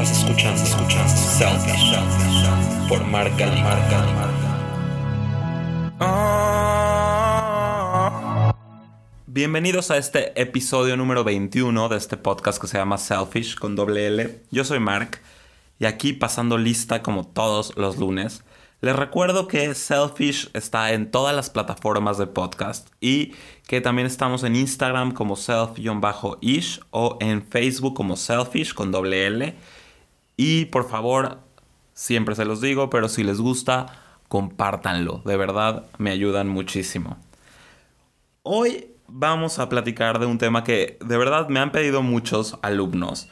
Estás escuchando, escuchando Selfish por Marca Marca Bienvenidos a este episodio número 21 de este podcast que se llama Selfish con doble L. Yo soy Mark y aquí pasando lista como todos los lunes. Les recuerdo que Selfish está en todas las plataformas de podcast y que también estamos en Instagram como self-ish o en Facebook como Selfish con doble L. Y por favor, siempre se los digo, pero si les gusta, compártanlo. De verdad, me ayudan muchísimo. Hoy vamos a platicar de un tema que de verdad me han pedido muchos alumnos.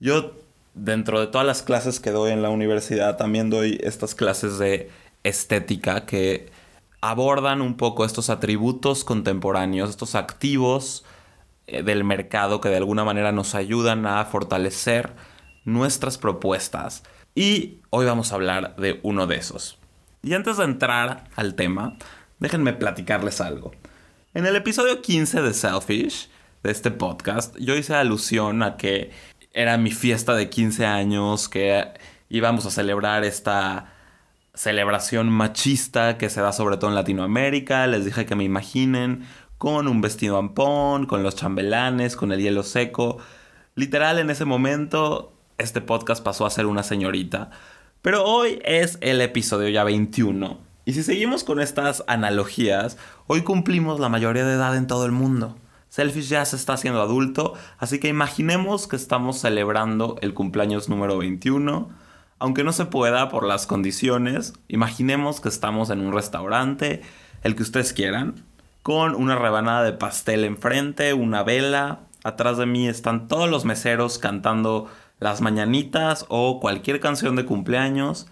Yo dentro de todas las clases que doy en la universidad, también doy estas clases de estética que abordan un poco estos atributos contemporáneos, estos activos eh, del mercado que de alguna manera nos ayudan a fortalecer nuestras propuestas. Y hoy vamos a hablar de uno de esos. Y antes de entrar al tema, déjenme platicarles algo. En el episodio 15 de Selfish, de este podcast, yo hice alusión a que era mi fiesta de 15 años, que íbamos a celebrar esta celebración machista que se da sobre todo en Latinoamérica. Les dije que me imaginen con un vestido ampón, con los chambelanes, con el hielo seco. Literal, en ese momento, este podcast pasó a ser una señorita. Pero hoy es el episodio ya 21. Y si seguimos con estas analogías, hoy cumplimos la mayoría de edad en todo el mundo. Selfish ya se está haciendo adulto, así que imaginemos que estamos celebrando el cumpleaños número 21. Aunque no se pueda por las condiciones, imaginemos que estamos en un restaurante, el que ustedes quieran, con una rebanada de pastel enfrente, una vela. Atrás de mí están todos los meseros cantando las mañanitas o cualquier canción de cumpleaños.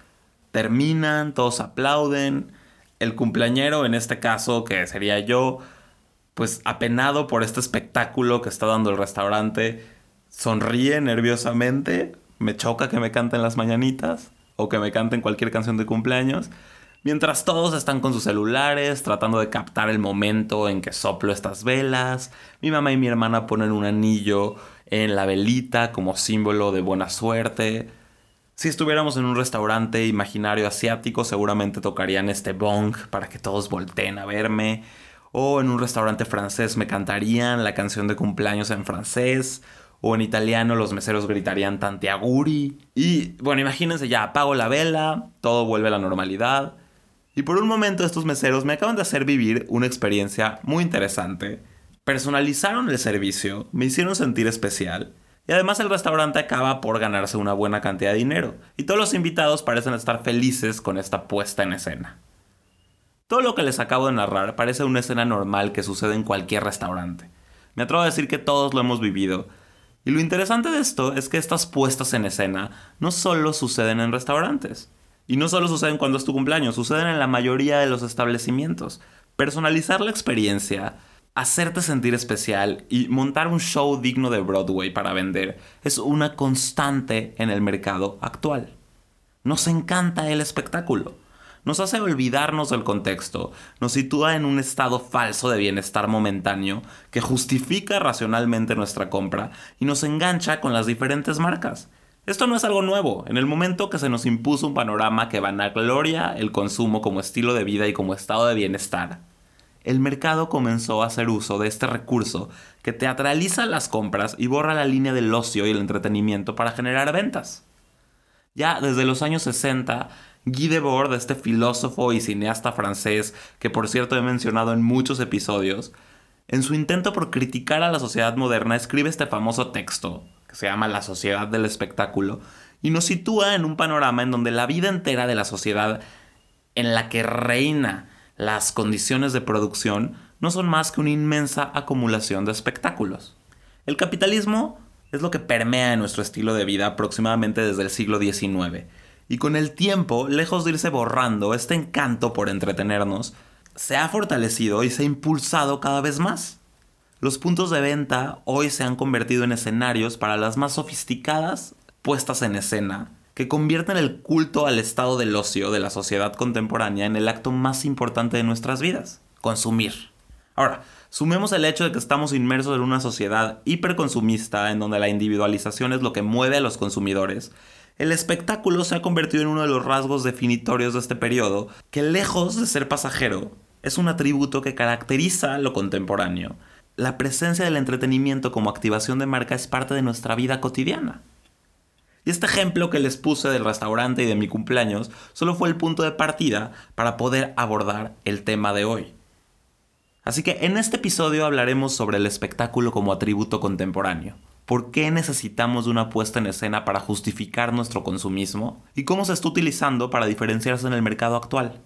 Terminan, todos aplauden. El cumpleañero, en este caso, que sería yo, pues apenado por este espectáculo que está dando el restaurante, sonríe nerviosamente, me choca que me canten las mañanitas o que me canten cualquier canción de cumpleaños, mientras todos están con sus celulares tratando de captar el momento en que soplo estas velas, mi mamá y mi hermana ponen un anillo en la velita como símbolo de buena suerte. Si estuviéramos en un restaurante imaginario asiático, seguramente tocarían este bong para que todos volteen a verme o en un restaurante francés me cantarían la canción de cumpleaños en francés, o en italiano los meseros gritarían tantiaguri. Y bueno, imagínense ya, apago la vela, todo vuelve a la normalidad. Y por un momento estos meseros me acaban de hacer vivir una experiencia muy interesante. Personalizaron el servicio, me hicieron sentir especial. Y además el restaurante acaba por ganarse una buena cantidad de dinero. Y todos los invitados parecen estar felices con esta puesta en escena. Todo lo que les acabo de narrar parece una escena normal que sucede en cualquier restaurante. Me atrevo a decir que todos lo hemos vivido. Y lo interesante de esto es que estas puestas en escena no solo suceden en restaurantes. Y no solo suceden cuando es tu cumpleaños, suceden en la mayoría de los establecimientos. Personalizar la experiencia, hacerte sentir especial y montar un show digno de Broadway para vender es una constante en el mercado actual. Nos encanta el espectáculo nos hace olvidarnos del contexto, nos sitúa en un estado falso de bienestar momentáneo que justifica racionalmente nuestra compra y nos engancha con las diferentes marcas. Esto no es algo nuevo. En el momento que se nos impuso un panorama que vanagloria el consumo como estilo de vida y como estado de bienestar, el mercado comenzó a hacer uso de este recurso que teatraliza las compras y borra la línea del ocio y el entretenimiento para generar ventas. Ya desde los años 60, Guy Debord, este filósofo y cineasta francés, que por cierto he mencionado en muchos episodios, en su intento por criticar a la sociedad moderna escribe este famoso texto, que se llama La sociedad del espectáculo, y nos sitúa en un panorama en donde la vida entera de la sociedad en la que reina las condiciones de producción no son más que una inmensa acumulación de espectáculos. El capitalismo es lo que permea nuestro estilo de vida aproximadamente desde el siglo XIX y con el tiempo, lejos de irse borrando, este encanto por entretenernos se ha fortalecido y se ha impulsado cada vez más. Los puntos de venta hoy se han convertido en escenarios para las más sofisticadas puestas en escena, que convierten el culto al estado del ocio de la sociedad contemporánea en el acto más importante de nuestras vidas, consumir. Ahora, Sumemos el hecho de que estamos inmersos en una sociedad hiperconsumista en donde la individualización es lo que mueve a los consumidores. El espectáculo se ha convertido en uno de los rasgos definitorios de este periodo, que lejos de ser pasajero, es un atributo que caracteriza lo contemporáneo. La presencia del entretenimiento como activación de marca es parte de nuestra vida cotidiana. Y este ejemplo que les puse del restaurante y de mi cumpleaños solo fue el punto de partida para poder abordar el tema de hoy. Así que en este episodio hablaremos sobre el espectáculo como atributo contemporáneo. ¿Por qué necesitamos una puesta en escena para justificar nuestro consumismo? ¿Y cómo se está utilizando para diferenciarse en el mercado actual?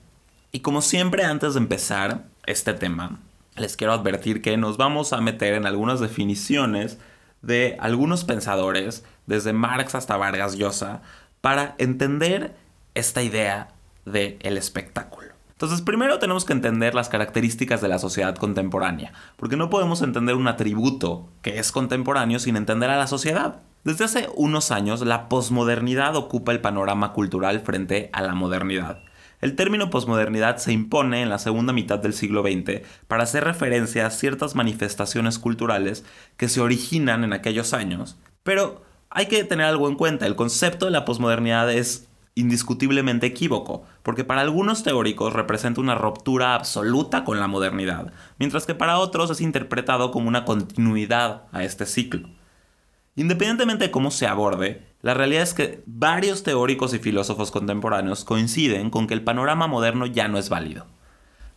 Y como siempre antes de empezar este tema, les quiero advertir que nos vamos a meter en algunas definiciones de algunos pensadores, desde Marx hasta Vargas Llosa, para entender esta idea del el espectáculo. Entonces, primero tenemos que entender las características de la sociedad contemporánea, porque no podemos entender un atributo que es contemporáneo sin entender a la sociedad. Desde hace unos años, la posmodernidad ocupa el panorama cultural frente a la modernidad. El término posmodernidad se impone en la segunda mitad del siglo XX para hacer referencia a ciertas manifestaciones culturales que se originan en aquellos años, pero hay que tener algo en cuenta, el concepto de la posmodernidad es indiscutiblemente equívoco, porque para algunos teóricos representa una ruptura absoluta con la modernidad, mientras que para otros es interpretado como una continuidad a este ciclo. Independientemente de cómo se aborde, la realidad es que varios teóricos y filósofos contemporáneos coinciden con que el panorama moderno ya no es válido.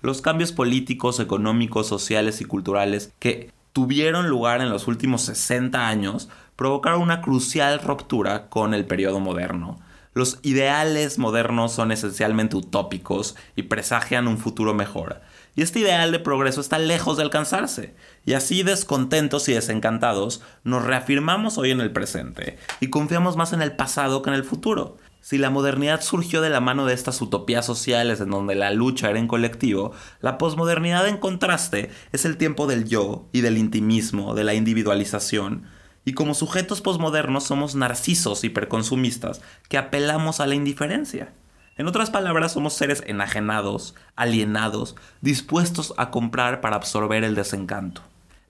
Los cambios políticos, económicos, sociales y culturales que tuvieron lugar en los últimos 60 años provocaron una crucial ruptura con el periodo moderno, los ideales modernos son esencialmente utópicos y presagian un futuro mejor. Y este ideal de progreso está lejos de alcanzarse. Y así descontentos y desencantados, nos reafirmamos hoy en el presente y confiamos más en el pasado que en el futuro. Si la modernidad surgió de la mano de estas utopías sociales en donde la lucha era en colectivo, la posmodernidad en contraste es el tiempo del yo y del intimismo, de la individualización, y como sujetos posmodernos somos narcisos hiperconsumistas que apelamos a la indiferencia. En otras palabras, somos seres enajenados, alienados, dispuestos a comprar para absorber el desencanto.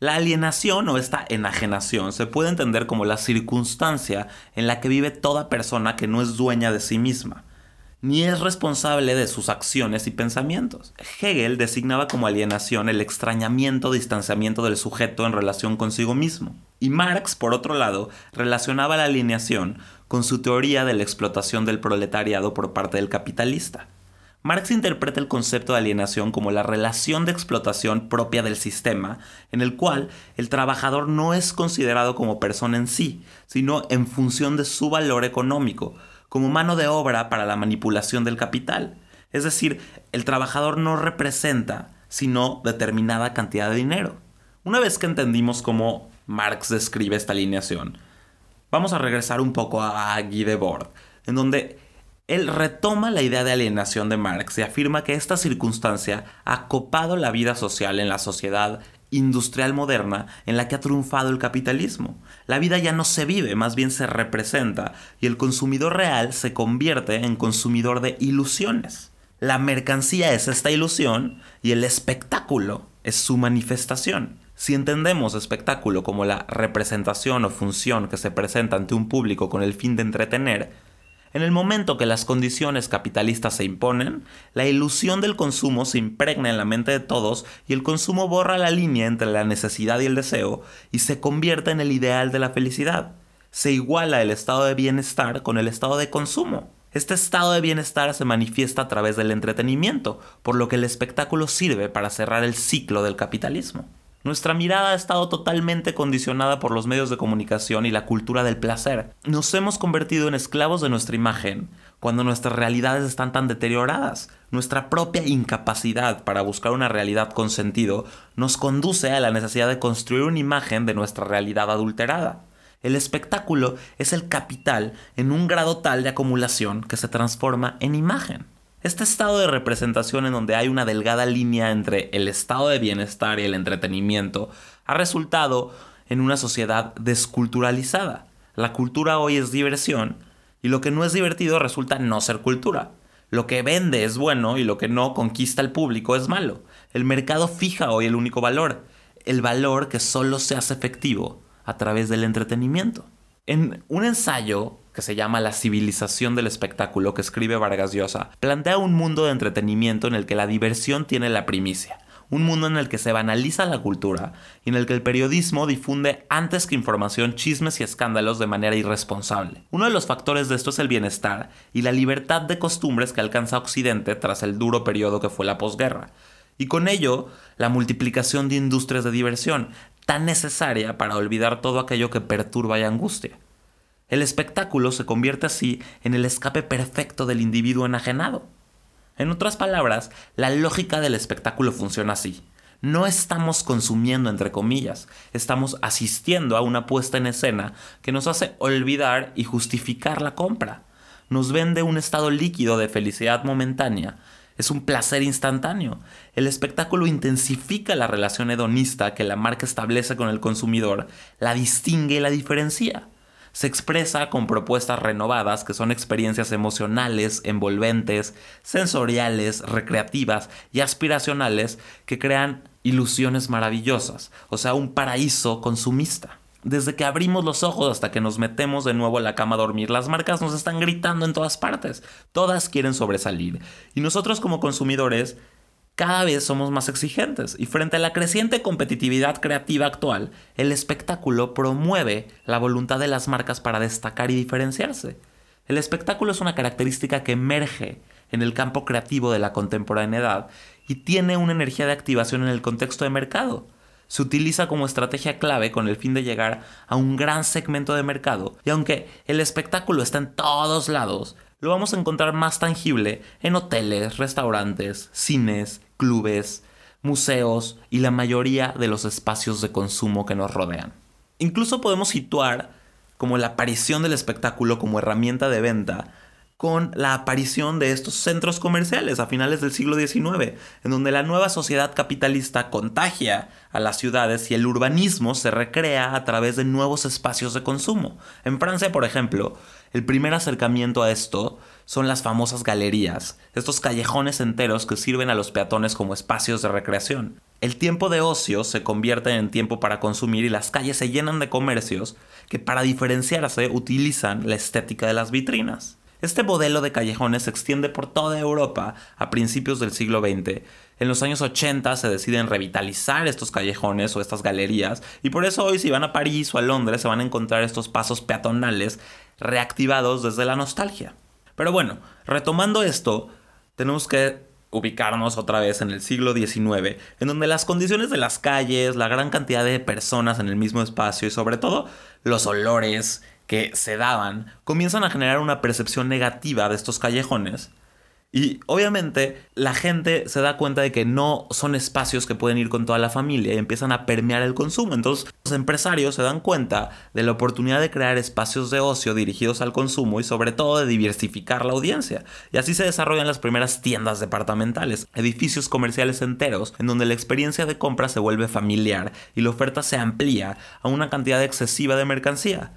La alienación o esta enajenación se puede entender como la circunstancia en la que vive toda persona que no es dueña de sí misma, ni es responsable de sus acciones y pensamientos. Hegel designaba como alienación el extrañamiento o distanciamiento del sujeto en relación consigo mismo. Y Marx, por otro lado, relacionaba la alineación con su teoría de la explotación del proletariado por parte del capitalista. Marx interpreta el concepto de alienación como la relación de explotación propia del sistema, en el cual el trabajador no es considerado como persona en sí, sino en función de su valor económico, como mano de obra para la manipulación del capital. Es decir, el trabajador no representa sino determinada cantidad de dinero. Una vez que entendimos cómo Marx describe esta alineación. Vamos a regresar un poco a Guy en donde él retoma la idea de alienación de Marx y afirma que esta circunstancia ha copado la vida social en la sociedad industrial moderna en la que ha triunfado el capitalismo. La vida ya no se vive, más bien se representa, y el consumidor real se convierte en consumidor de ilusiones. La mercancía es esta ilusión y el espectáculo es su manifestación. Si entendemos espectáculo como la representación o función que se presenta ante un público con el fin de entretener, en el momento que las condiciones capitalistas se imponen, la ilusión del consumo se impregna en la mente de todos y el consumo borra la línea entre la necesidad y el deseo y se convierte en el ideal de la felicidad. Se iguala el estado de bienestar con el estado de consumo. Este estado de bienestar se manifiesta a través del entretenimiento, por lo que el espectáculo sirve para cerrar el ciclo del capitalismo. Nuestra mirada ha estado totalmente condicionada por los medios de comunicación y la cultura del placer. Nos hemos convertido en esclavos de nuestra imagen cuando nuestras realidades están tan deterioradas. Nuestra propia incapacidad para buscar una realidad con sentido nos conduce a la necesidad de construir una imagen de nuestra realidad adulterada. El espectáculo es el capital en un grado tal de acumulación que se transforma en imagen. Este estado de representación en donde hay una delgada línea entre el estado de bienestar y el entretenimiento ha resultado en una sociedad desculturalizada. La cultura hoy es diversión y lo que no es divertido resulta no ser cultura. Lo que vende es bueno y lo que no conquista al público es malo. El mercado fija hoy el único valor. el valor que solo se hace efectivo a través del entretenimiento. En un ensayo que se llama La civilización del espectáculo que escribe Vargas Llosa, plantea un mundo de entretenimiento en el que la diversión tiene la primicia un mundo en el que se banaliza la cultura y en el que el periodismo difunde antes que información chismes y escándalos de manera irresponsable. Uno de los factores de esto es el bienestar y la libertad de costumbres que alcanza Occidente tras el duro periodo que fue la posguerra. Y con ello, la multiplicación de industrias de diversión, tan necesaria para olvidar todo aquello que perturba y angustia. El espectáculo se convierte así en el escape perfecto del individuo enajenado. En otras palabras, la lógica del espectáculo funciona así. No estamos consumiendo, entre comillas, estamos asistiendo a una puesta en escena que nos hace olvidar y justificar la compra. Nos vende un estado líquido de felicidad momentánea. Es un placer instantáneo. El espectáculo intensifica la relación hedonista que la marca establece con el consumidor, la distingue y la diferencia se expresa con propuestas renovadas que son experiencias emocionales, envolventes, sensoriales, recreativas y aspiracionales que crean ilusiones maravillosas, o sea, un paraíso consumista. Desde que abrimos los ojos hasta que nos metemos de nuevo a la cama a dormir, las marcas nos están gritando en todas partes. Todas quieren sobresalir. Y nosotros como consumidores cada vez somos más exigentes y frente a la creciente competitividad creativa actual, el espectáculo promueve la voluntad de las marcas para destacar y diferenciarse. El espectáculo es una característica que emerge en el campo creativo de la contemporaneidad y tiene una energía de activación en el contexto de mercado. Se utiliza como estrategia clave con el fin de llegar a un gran segmento de mercado y aunque el espectáculo está en todos lados, lo vamos a encontrar más tangible en hoteles, restaurantes, cines, clubes, museos y la mayoría de los espacios de consumo que nos rodean. Incluso podemos situar como la aparición del espectáculo como herramienta de venta con la aparición de estos centros comerciales a finales del siglo XIX, en donde la nueva sociedad capitalista contagia a las ciudades y el urbanismo se recrea a través de nuevos espacios de consumo. En Francia, por ejemplo, el primer acercamiento a esto son las famosas galerías, estos callejones enteros que sirven a los peatones como espacios de recreación. El tiempo de ocio se convierte en tiempo para consumir y las calles se llenan de comercios que para diferenciarse utilizan la estética de las vitrinas. Este modelo de callejones se extiende por toda Europa a principios del siglo XX. En los años 80 se deciden revitalizar estos callejones o estas galerías y por eso hoy si van a París o a Londres se van a encontrar estos pasos peatonales reactivados desde la nostalgia. Pero bueno, retomando esto, tenemos que ubicarnos otra vez en el siglo XIX, en donde las condiciones de las calles, la gran cantidad de personas en el mismo espacio y sobre todo los olores que se daban, comienzan a generar una percepción negativa de estos callejones y obviamente la gente se da cuenta de que no son espacios que pueden ir con toda la familia y empiezan a permear el consumo. Entonces los empresarios se dan cuenta de la oportunidad de crear espacios de ocio dirigidos al consumo y sobre todo de diversificar la audiencia. Y así se desarrollan las primeras tiendas departamentales, edificios comerciales enteros en donde la experiencia de compra se vuelve familiar y la oferta se amplía a una cantidad excesiva de mercancía.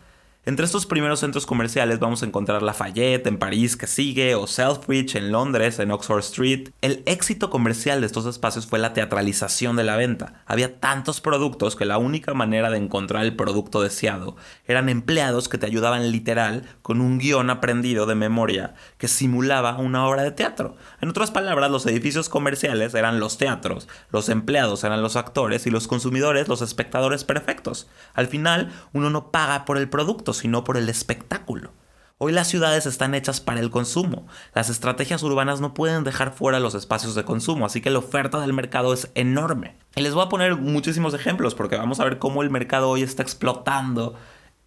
Entre estos primeros centros comerciales vamos a encontrar Lafayette en París que sigue o Selfridge en Londres en Oxford Street. El éxito comercial de estos espacios fue la teatralización de la venta. Había tantos productos que la única manera de encontrar el producto deseado eran empleados que te ayudaban literal con un guion aprendido de memoria que simulaba una obra de teatro. En otras palabras, los edificios comerciales eran los teatros, los empleados eran los actores y los consumidores los espectadores perfectos. Al final, uno no paga por el producto, sino por el espectáculo. Hoy las ciudades están hechas para el consumo. Las estrategias urbanas no pueden dejar fuera los espacios de consumo, así que la oferta del mercado es enorme. Y les voy a poner muchísimos ejemplos porque vamos a ver cómo el mercado hoy está explotando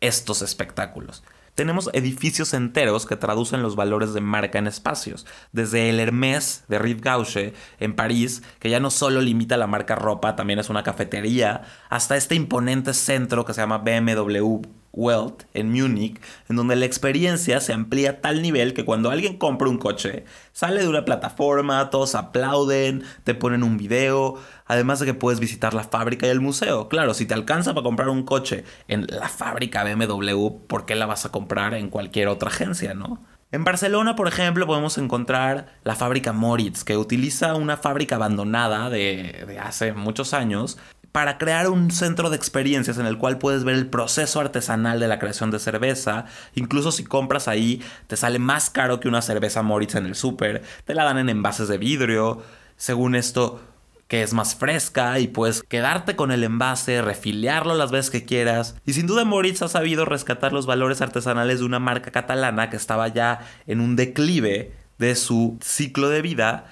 estos espectáculos. Tenemos edificios enteros que traducen los valores de marca en espacios, desde el Hermès de Rive Gauche en París, que ya no solo limita la marca ropa, también es una cafetería, hasta este imponente centro que se llama BMW Welt en Múnich, en donde la experiencia se amplía a tal nivel que cuando alguien compra un coche, sale de una plataforma, todos aplauden, te ponen un video, además de que puedes visitar la fábrica y el museo. Claro, si te alcanza para comprar un coche en la fábrica BMW, ¿por qué la vas a comprar en cualquier otra agencia, no? En Barcelona, por ejemplo, podemos encontrar la fábrica Moritz, que utiliza una fábrica abandonada de, de hace muchos años para crear un centro de experiencias en el cual puedes ver el proceso artesanal de la creación de cerveza. Incluso si compras ahí, te sale más caro que una cerveza Moritz en el súper. Te la dan en envases de vidrio. Según esto, que es más fresca y puedes quedarte con el envase, refiliarlo las veces que quieras. Y sin duda Moritz ha sabido rescatar los valores artesanales de una marca catalana que estaba ya en un declive de su ciclo de vida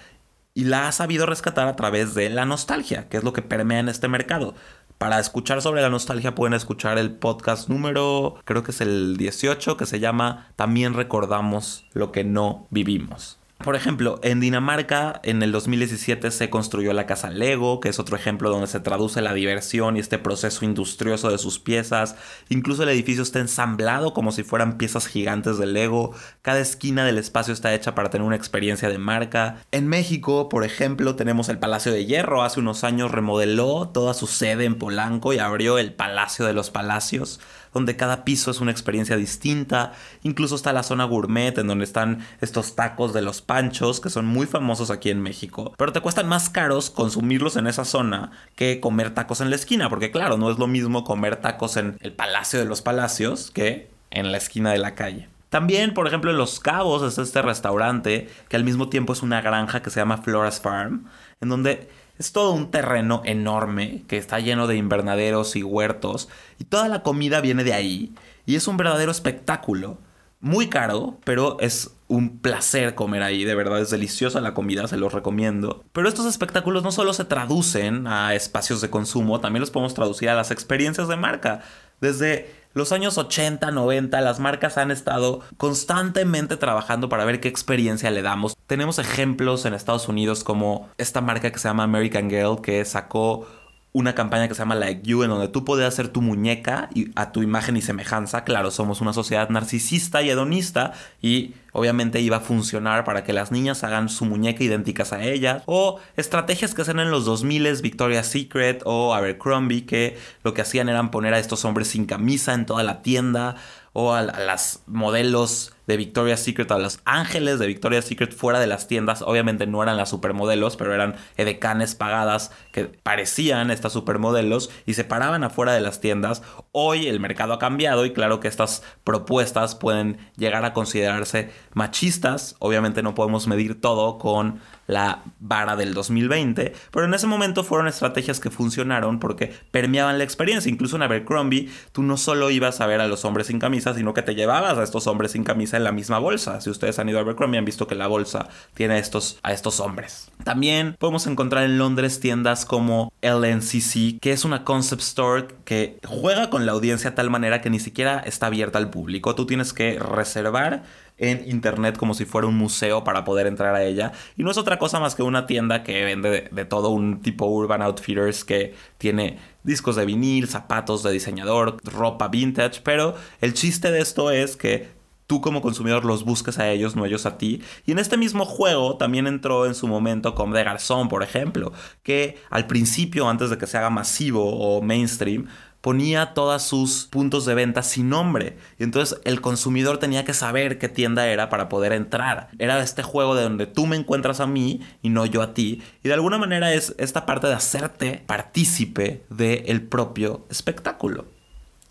y la ha sabido rescatar a través de la nostalgia, que es lo que permea en este mercado. Para escuchar sobre la nostalgia pueden escuchar el podcast número, creo que es el 18, que se llama También recordamos lo que no vivimos. Por ejemplo, en Dinamarca en el 2017 se construyó la casa Lego, que es otro ejemplo donde se traduce la diversión y este proceso industrioso de sus piezas. Incluso el edificio está ensamblado como si fueran piezas gigantes de Lego. Cada esquina del espacio está hecha para tener una experiencia de marca. En México, por ejemplo, tenemos el Palacio de Hierro. Hace unos años remodeló toda su sede en Polanco y abrió el Palacio de los Palacios donde cada piso es una experiencia distinta. Incluso está la zona gourmet, en donde están estos tacos de los panchos, que son muy famosos aquí en México. Pero te cuestan más caros consumirlos en esa zona que comer tacos en la esquina, porque claro, no es lo mismo comer tacos en el Palacio de los Palacios que en la esquina de la calle. También, por ejemplo, en Los Cabos está este restaurante que al mismo tiempo es una granja que se llama Flora's Farm, en donde es todo un terreno enorme que está lleno de invernaderos y huertos y toda la comida viene de ahí y es un verdadero espectáculo. Muy caro, pero es un placer comer ahí, de verdad es deliciosa la comida, se los recomiendo. Pero estos espectáculos no solo se traducen a espacios de consumo, también los podemos traducir a las experiencias de marca. Desde los años 80, 90, las marcas han estado constantemente trabajando para ver qué experiencia le damos. Tenemos ejemplos en Estados Unidos como esta marca que se llama American Girl que sacó una campaña que se llama Like You, en donde tú podías hacer tu muñeca y a tu imagen y semejanza. Claro, somos una sociedad narcisista y hedonista y obviamente iba a funcionar para que las niñas hagan su muñeca idénticas a ellas. O estrategias que hacen en los 2000 Victoria's Secret o Abercrombie, que lo que hacían eran poner a estos hombres sin camisa en toda la tienda o a, las modelos de Victoria's Secret, a los ángeles de Victoria's Secret fuera de las tiendas. Obviamente no eran las supermodelos, pero eran edecanes pagadas que parecían estas supermodelos y se paraban afuera de las tiendas. Hoy el mercado ha cambiado y claro que estas propuestas pueden llegar a considerarse machistas. Obviamente no podemos medir todo con la vara del 2020, pero en ese momento fueron estrategias que funcionaron porque permeaban la experiencia. Incluso en Abercrombie, tú no solo ibas a ver a los hombres sin camisa, sino que te llevabas a estos hombres sin camisa en la misma bolsa. Si ustedes han ido a Abercrombie, han visto que la bolsa tiene a estos, a estos hombres. También podemos encontrar en Londres tiendas como LNCC, que es una concept store que juega con la audiencia de tal manera que ni siquiera está abierta al público. Tú tienes que reservar en internet como si fuera un museo para poder entrar a ella. Y no es otra cosa más que una tienda que vende de, todo un tipo Urban Outfitters que tiene discos de vinil, zapatos de diseñador, ropa vintage. Pero el chiste de esto es que tú como consumidor los busques a ellos, no ellos a ti. Y en este mismo juego también entró en su momento como de Garzón, por ejemplo, que al principio, antes de que se haga masivo o mainstream, ponía todos sus puntos de venta sin nombre. Y entonces el consumidor tenía que saber qué tienda era para poder entrar. Era este juego de donde tú me encuentras a mí y no yo a ti. Y de alguna manera es esta parte de hacerte partícipe del propio espectáculo.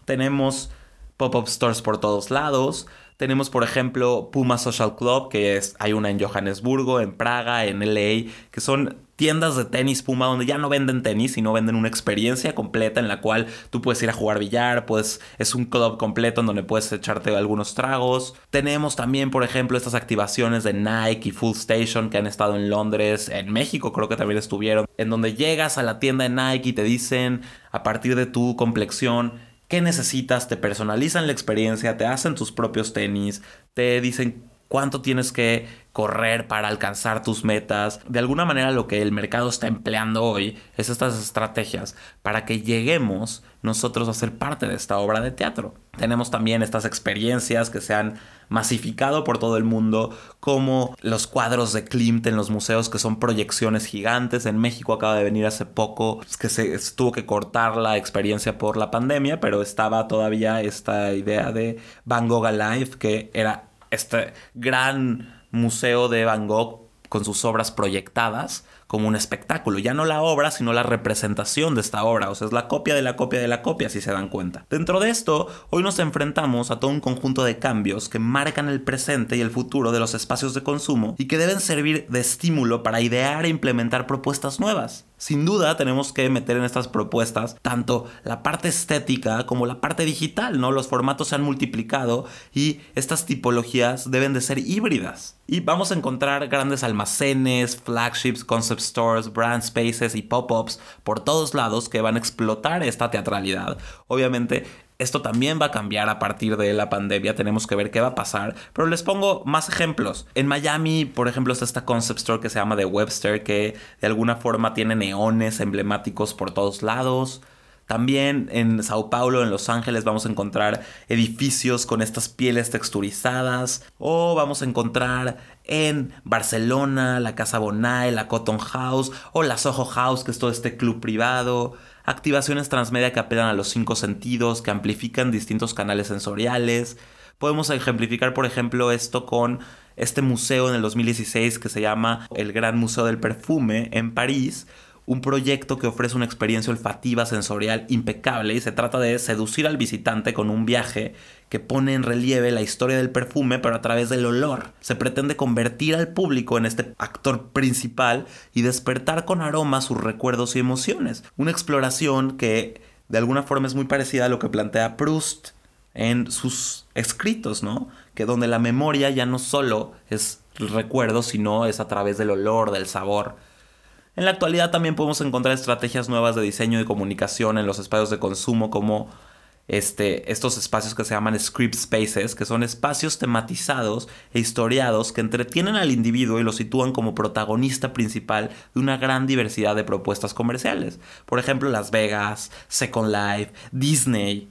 Tenemos pop-up stores por todos lados. Tenemos, por ejemplo, Puma Social Club, que es, hay una en Johannesburgo, en Praga, en LA, que son tiendas de tenis Puma donde ya no venden tenis, sino venden una experiencia completa en la cual tú puedes ir a jugar billar, pues es un club completo en donde puedes echarte algunos tragos. Tenemos también, por ejemplo, estas activaciones de Nike y Full Station que han estado en Londres, en México creo que también estuvieron, en donde llegas a la tienda de Nike y te dicen a partir de tu complexión qué necesitas, te personalizan la experiencia, te hacen tus propios tenis, te dicen cuánto tienes que correr para alcanzar tus metas. De alguna manera lo que el mercado está empleando hoy es estas estrategias para que lleguemos nosotros a ser parte de esta obra de teatro. Tenemos también estas experiencias que se han masificado por todo el mundo, como los cuadros de Klimt en los museos, que son proyecciones gigantes. En México acaba de venir hace poco, pues, que se tuvo que cortar la experiencia por la pandemia, pero estaba todavía esta idea de Van Gogh Alive, que era este gran museo de Van Gogh con sus obras proyectadas como un espectáculo, ya no la obra, sino la representación de esta obra, o sea, es la copia de la copia de la copia, si se dan cuenta. Dentro de esto, hoy nos enfrentamos a todo un conjunto de cambios que marcan el presente y el futuro de los espacios de consumo y que deben servir de estímulo para idear e implementar propuestas nuevas. Sin duda tenemos que meter en estas propuestas tanto la parte estética como la parte digital, ¿no? Los formatos se han multiplicado y estas tipologías deben de ser híbridas. Y vamos a encontrar grandes almacenes, flagships, concept stores, brand spaces y pop-ups por todos lados que van a explotar esta teatralidad. Obviamente esto también va a cambiar a partir de la pandemia, tenemos que ver qué va a pasar, pero les pongo más ejemplos. En Miami, por ejemplo, está esta concept store que se llama The Webster, que de alguna forma tiene neones emblemáticos por todos lados. También en Sao Paulo, en Los Ángeles, vamos a encontrar edificios con estas pieles texturizadas. O vamos a encontrar en Barcelona la Casa Bonai, la Cotton House o la Soho House, que es todo este club privado. Activaciones transmedia que apelan a los cinco sentidos, que amplifican distintos canales sensoriales. Podemos ejemplificar, por ejemplo, esto con este museo en el 2016 que se llama el Gran Museo del Perfume en París, un proyecto que ofrece una experiencia olfativa sensorial impecable y se trata de seducir al visitante con un viaje que pone en relieve la historia del perfume pero a través del olor. Se pretende convertir al público en este actor principal y despertar con aroma sus recuerdos y emociones. Una exploración que de alguna forma es muy parecida a lo que plantea Proust en sus escritos, ¿no? Que donde la memoria ya no solo es el recuerdo, sino es a través del olor, del sabor en la actualidad también podemos encontrar estrategias nuevas de diseño y comunicación en los espacios de consumo como este, estos espacios que se llaman script spaces, que son espacios tematizados e historiados que entretienen al individuo y lo sitúan como protagonista principal de una gran diversidad de propuestas comerciales. Por ejemplo, Las Vegas, Second Life, Disney.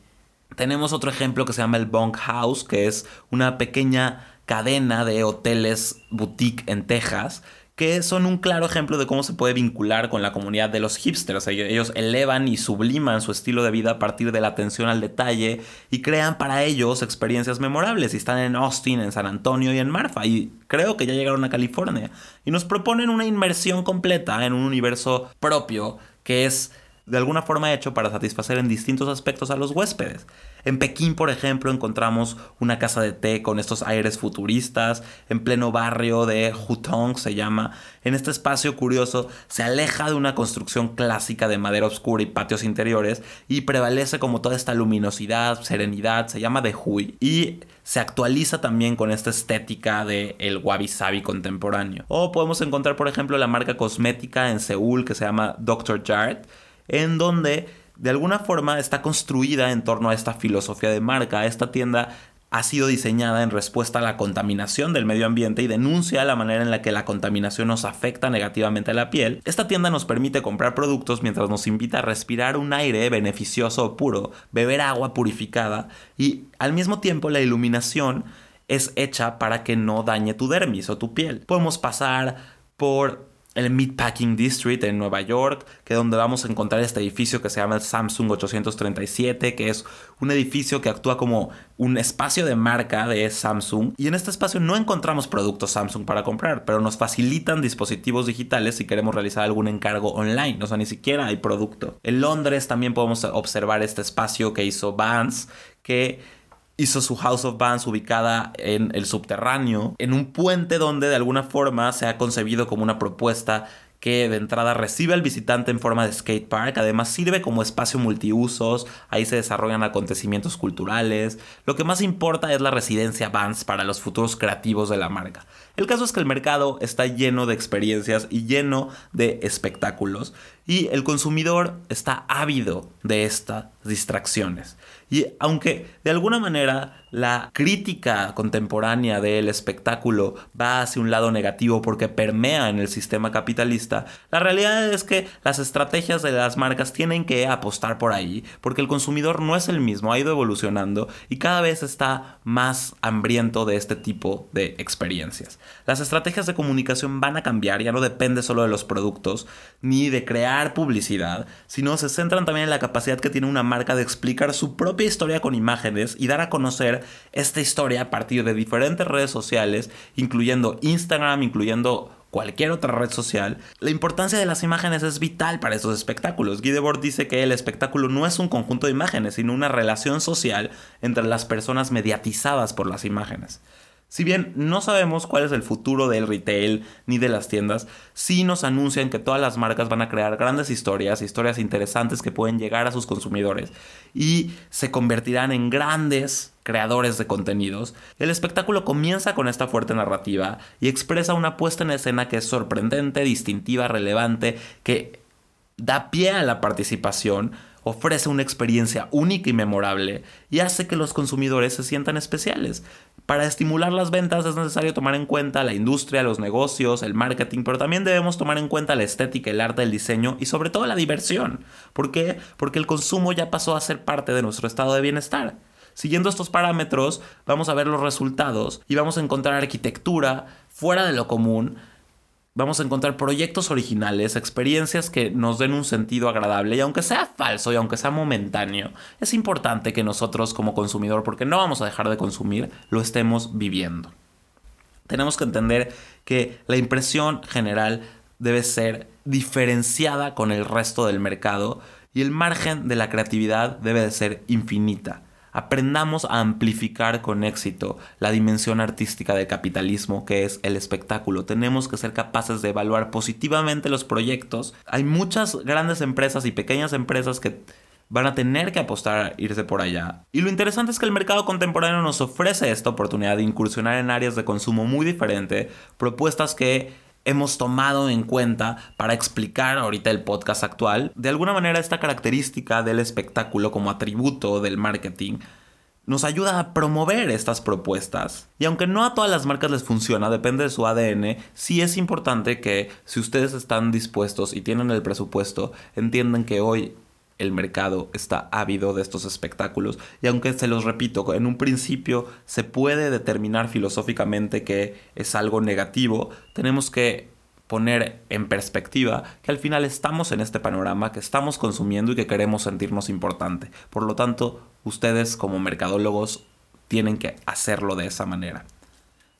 Tenemos otro ejemplo que se llama el Bunk House, que es una pequeña cadena de hoteles boutique en Texas que son un claro ejemplo de cómo se puede vincular con la comunidad de los hipsters. Ellos elevan y subliman su estilo de vida a partir de la atención al detalle y crean para ellos experiencias memorables. Y están en Austin, en San Antonio y en Marfa. Y creo que ya llegaron a California. Y nos proponen una inmersión completa en un universo propio que es de alguna forma hecho para satisfacer en distintos aspectos a los huéspedes. En Pekín, por ejemplo, encontramos una casa de té con estos aires futuristas, en pleno barrio de Hutong se llama. En este espacio curioso se aleja de una construcción clásica de madera oscura y patios interiores y prevalece como toda esta luminosidad, serenidad, se llama de Hui y se actualiza también con esta estética del el sabi contemporáneo. O podemos encontrar, por ejemplo, la marca cosmética en Seúl que se llama Dr. Jart en donde de alguna forma está construida en torno a esta filosofía de marca. Esta tienda ha sido diseñada en respuesta a la contaminación del medio ambiente y denuncia la manera en la que la contaminación nos afecta negativamente a la piel. Esta tienda nos permite comprar productos mientras nos invita a respirar un aire beneficioso o puro, beber agua purificada y al mismo tiempo la iluminación es hecha para que no dañe tu dermis o tu piel. Podemos pasar por el Meatpacking District en Nueva York, que es donde vamos a encontrar este edificio que se llama el Samsung 837, que es un edificio que actúa como un espacio de marca de Samsung. Y en este espacio no encontramos productos Samsung para comprar, pero nos facilitan dispositivos digitales si queremos realizar algún encargo online. O sea, ni siquiera hay producto. En Londres también podemos observar este espacio que hizo Vans, que hizo su House of Bands ubicada en el subterráneo, en un puente donde de alguna forma se ha concebido como una propuesta que de entrada recibe al visitante en forma de skate park, además sirve como espacio multiusos, ahí se desarrollan acontecimientos culturales, lo que más importa es la residencia Vans para los futuros creativos de la marca. El caso es que el mercado está lleno de experiencias y lleno de espectáculos y el consumidor está ávido de estas distracciones. Y aunque de alguna manera la crítica contemporánea del espectáculo va hacia un lado negativo porque permea en el sistema capitalista, la realidad es que las estrategias de las marcas tienen que apostar por ahí, porque el consumidor no es el mismo, ha ido evolucionando y cada vez está más hambriento de este tipo de experiencias. Las estrategias de comunicación van a cambiar, ya no depende solo de los productos ni de crear publicidad, sino se centran también en la capacidad que tiene una marca de explicar su propia historia con imágenes y dar a conocer esta historia a partir de diferentes redes sociales, incluyendo Instagram, incluyendo cualquier otra red social, la importancia de las imágenes es vital para estos espectáculos. Guy Debord dice que el espectáculo no es un conjunto de imágenes, sino una relación social entre las personas mediatizadas por las imágenes. Si bien no sabemos cuál es el futuro del retail ni de las tiendas, sí nos anuncian que todas las marcas van a crear grandes historias, historias interesantes que pueden llegar a sus consumidores y se convertirán en grandes creadores de contenidos. El espectáculo comienza con esta fuerte narrativa y expresa una puesta en escena que es sorprendente, distintiva, relevante, que da pie a la participación, ofrece una experiencia única y memorable y hace que los consumidores se sientan especiales. Para estimular las ventas es necesario tomar en cuenta la industria, los negocios, el marketing, pero también debemos tomar en cuenta la estética, el arte, el diseño y sobre todo la diversión. ¿Por qué? Porque el consumo ya pasó a ser parte de nuestro estado de bienestar. Siguiendo estos parámetros, vamos a ver los resultados y vamos a encontrar arquitectura fuera de lo común, vamos a encontrar proyectos originales, experiencias que nos den un sentido agradable y aunque sea falso y aunque sea momentáneo, es importante que nosotros como consumidor, porque no vamos a dejar de consumir, lo estemos viviendo. Tenemos que entender que la impresión general debe ser diferenciada con el resto del mercado y el margen de la creatividad debe de ser infinita. Aprendamos a amplificar con éxito la dimensión artística del capitalismo que es el espectáculo. Tenemos que ser capaces de evaluar positivamente los proyectos. Hay muchas grandes empresas y pequeñas empresas que van a tener que apostar a irse por allá. Y lo interesante es que el mercado contemporáneo nos ofrece esta oportunidad de incursionar en áreas de consumo muy diferentes, propuestas que hemos tomado en cuenta para explicar ahorita el podcast actual. De alguna manera esta característica del espectáculo como atributo del marketing nos ayuda a promover estas propuestas. Y aunque no a todas las marcas les funciona, depende de su ADN, sí es importante que si ustedes están dispuestos y tienen el presupuesto, entiendan que hoy el mercado está ávido de estos espectáculos y aunque se los repito, en un principio se puede determinar filosóficamente que es algo negativo, tenemos que poner en perspectiva que al final estamos en este panorama, que estamos consumiendo y que queremos sentirnos importante. Por lo tanto, ustedes como mercadólogos tienen que hacerlo de esa manera.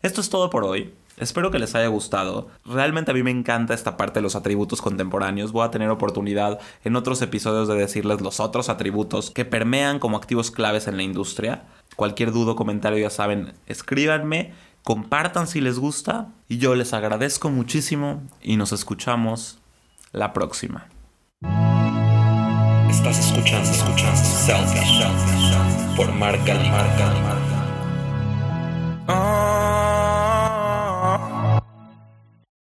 Esto es todo por hoy. Espero que les haya gustado. Realmente a mí me encanta esta parte de los atributos contemporáneos. Voy a tener oportunidad en otros episodios de decirles los otros atributos que permean como activos claves en la industria. Cualquier duda o comentario ya saben, escríbanme, compartan si les gusta y yo les agradezco muchísimo y nos escuchamos la próxima. Estás escuchando, escuchando por Marca Marca